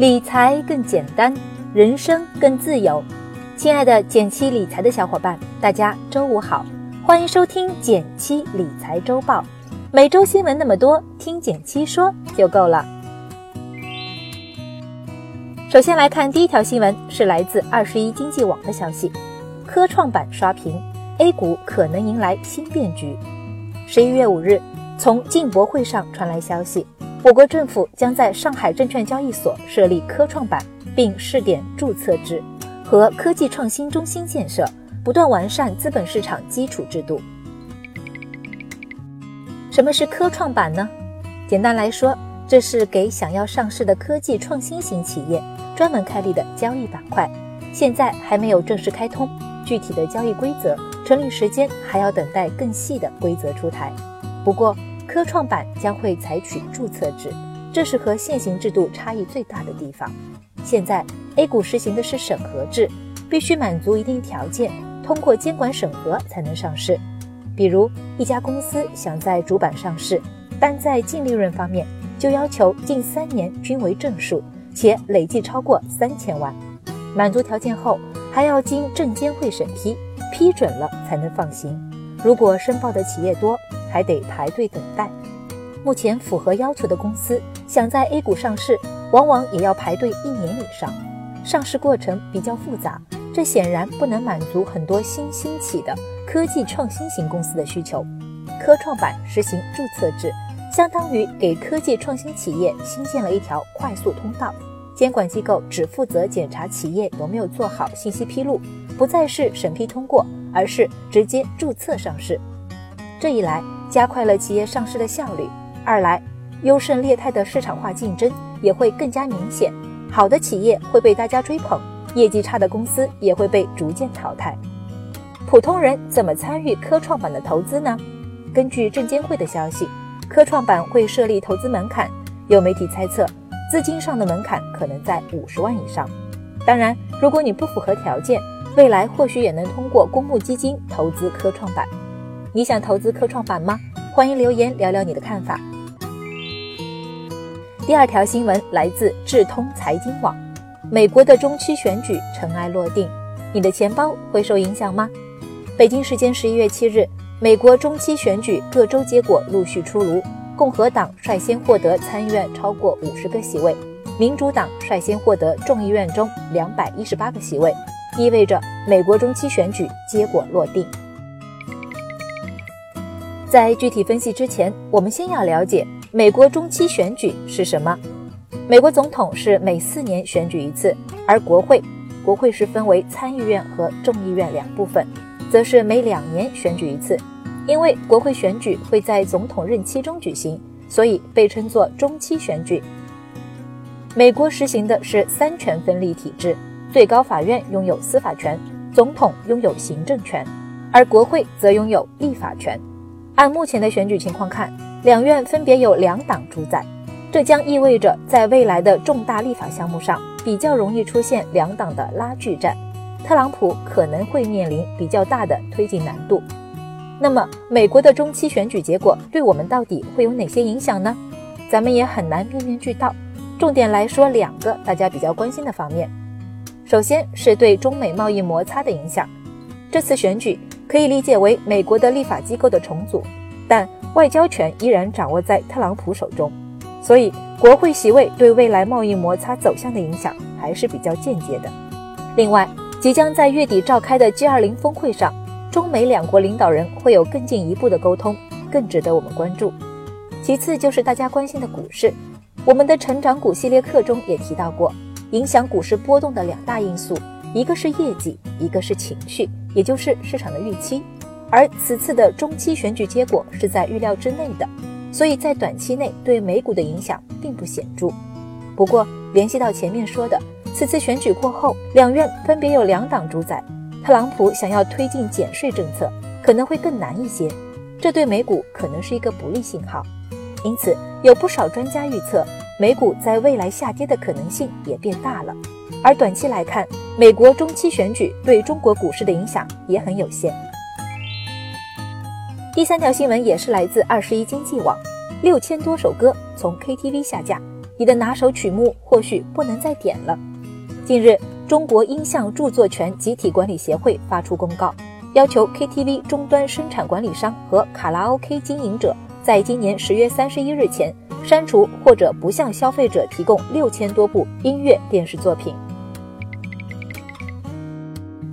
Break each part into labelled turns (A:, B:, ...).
A: 理财更简单，人生更自由。亲爱的减七理财的小伙伴，大家周五好，欢迎收听减七理财周报。每周新闻那么多，听减七说就够了。首先来看第一条新闻，是来自二十一经济网的消息：科创板刷屏，A 股可能迎来新变局。十一月五日，从进博会上传来消息，我国政府将在上海证券交易所设立科创板，并试点注册制和科技创新中心建设，不断完善资本市场基础制度。什么是科创板呢？简单来说，这是给想要上市的科技创新型企业专门开立的交易板块，现在还没有正式开通，具体的交易规则。成立时间还要等待更细的规则出台。不过，科创板将会采取注册制，这是和现行制度差异最大的地方。现在 A 股实行的是审核制，必须满足一定条件，通过监管审核才能上市。比如，一家公司想在主板上市，但在净利润方面就要求近三年均为正数，且累计超过三千万。满足条件后，还要经证监会审批。批准了才能放行，如果申报的企业多，还得排队等待。目前符合要求的公司想在 A 股上市，往往也要排队一年以上，上市过程比较复杂，这显然不能满足很多新兴起的科技创新型公司的需求。科创板实行注册制，相当于给科技创新企业新建了一条快速通道。监管机构只负责检查企业有没有做好信息披露，不再是审批通过，而是直接注册上市。这一来，加快了企业上市的效率；二来，优胜劣汰的市场化竞争也会更加明显。好的企业会被大家追捧，业绩差的公司也会被逐渐淘汰。普通人怎么参与科创板的投资呢？根据证监会的消息，科创板会设立投资门槛，有媒体猜测。资金上的门槛可能在五十万以上。当然，如果你不符合条件，未来或许也能通过公募基金投资科创板。你想投资科创板吗？欢迎留言聊聊你的看法。第二条新闻来自智通财经网：美国的中期选举尘埃落定，你的钱包会受影响吗？北京时间十一月七日，美国中期选举各州结果陆续出炉。共和党率先获得参议院超过五十个席位，民主党率先获得众议院中两百一十八个席位，意味着美国中期选举结果落定。在具体分析之前，我们先要了解美国中期选举是什么。美国总统是每四年选举一次，而国会，国会是分为参议院和众议院两部分，则是每两年选举一次。因为国会选举会在总统任期中举行，所以被称作中期选举。美国实行的是三权分立体制，最高法院拥有司法权，总统拥有行政权，而国会则拥有立法权。按目前的选举情况看，两院分别有两党主宰，这将意味着在未来的重大立法项目上比较容易出现两党的拉锯战，特朗普可能会面临比较大的推进难度。那么，美国的中期选举结果对我们到底会有哪些影响呢？咱们也很难面面俱到。重点来说两个大家比较关心的方面。首先是对中美贸易摩擦的影响。这次选举可以理解为美国的立法机构的重组，但外交权依然掌握在特朗普手中，所以国会席位对未来贸易摩擦走向的影响还是比较间接的。另外，即将在月底召开的 G20 峰会上。中美两国领导人会有更进一步的沟通，更值得我们关注。其次就是大家关心的股市，我们的成长股系列课中也提到过，影响股市波动的两大因素，一个是业绩，一个是情绪，也就是市场的预期。而此次的中期选举结果是在预料之内的，所以在短期内对美股的影响并不显著。不过联系到前面说的，此次选举过后，两院分别有两党主宰。特朗普想要推进减税政策，可能会更难一些，这对美股可能是一个不利信号。因此，有不少专家预测，美股在未来下跌的可能性也变大了。而短期来看，美国中期选举对中国股市的影响也很有限。第三条新闻也是来自二十一经济网，六千多首歌从 KTV 下架，你的拿手曲目或许不能再点了。近日，中国音像著作权集体管理协会发出公告，要求 KTV 终端生产管理商和卡拉 OK 经营者在今年十月三十一日前删除或者不向消费者提供六千多部音乐电视作品。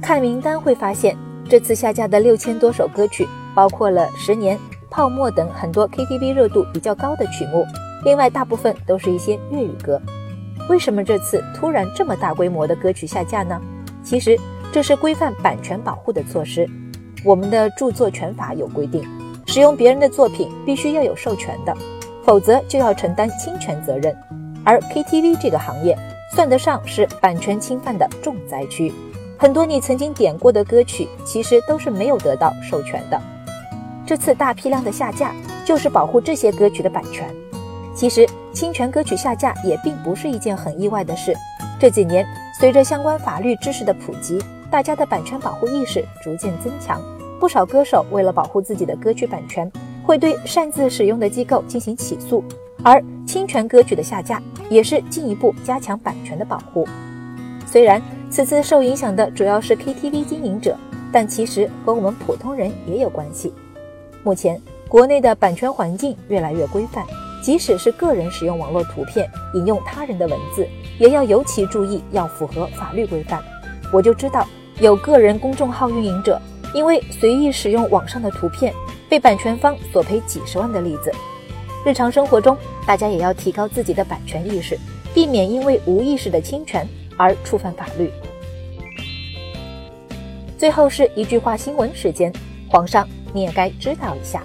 A: 看名单会发现，这次下架的六千多首歌曲，包括了《十年》《泡沫》等很多 KTV 热度比较高的曲目，另外大部分都是一些粤语歌。为什么这次突然这么大规模的歌曲下架呢？其实这是规范版权保护的措施。我们的著作权法有规定，使用别人的作品必须要有授权的，否则就要承担侵权责任。而 KTV 这个行业算得上是版权侵犯的重灾区，很多你曾经点过的歌曲其实都是没有得到授权的。这次大批量的下架就是保护这些歌曲的版权。其实。侵权歌曲下架也并不是一件很意外的事。这几年，随着相关法律知识的普及，大家的版权保护意识逐渐增强，不少歌手为了保护自己的歌曲版权，会对擅自使用的机构进行起诉。而侵权歌曲的下架，也是进一步加强版权的保护。虽然此次受影响的主要是 KTV 经营者，但其实和我们普通人也有关系。目前，国内的版权环境越来越规范。即使是个人使用网络图片引用他人的文字，也要尤其注意，要符合法律规范。我就知道有个人公众号运营者因为随意使用网上的图片，被版权方索赔几十万的例子。日常生活中，大家也要提高自己的版权意识，避免因为无意识的侵权而触犯法律。最后是一句话新闻时间，皇上你也该知道一下。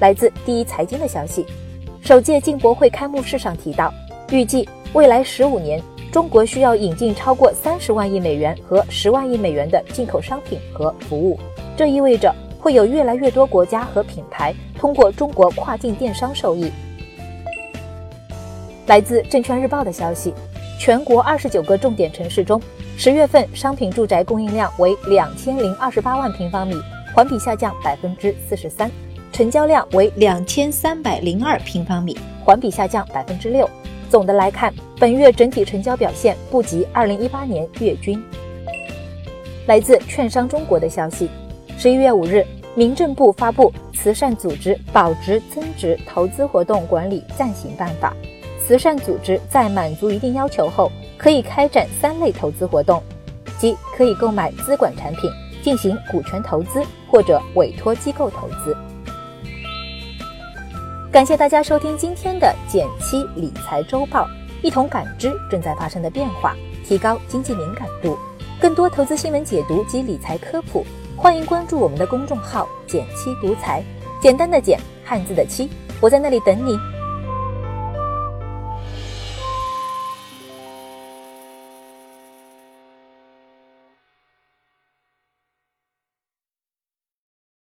A: 来自第一财经的消息，首届进博会开幕式上提到，预计未来十五年，中国需要引进超过三十万亿美元和十万亿美元的进口商品和服务。这意味着会有越来越多国家和品牌通过中国跨境电商受益。来自证券日报的消息，全国二十九个重点城市中，十月份商品住宅供应量为两千零二十八万平方米，环比下降百分之四十三。成交量为两千三百零二平方米，环比下降百分之六。总的来看，本月整体成交表现不及二零一八年月均。来自券商中国的消息，十一月五日，民政部发布《慈善组织保值增值投资活动管理暂行办法》，慈善组织在满足一定要求后，可以开展三类投资活动，即可以购买资管产品、进行股权投资或者委托机构投资。感谢大家收听今天的减七理财周报，一同感知正在发生的变化，提高经济敏感度。更多投资新闻解读及理财科普，欢迎关注我们的公众号“减七独裁”，简单的减，汉字的七，我在那里等你。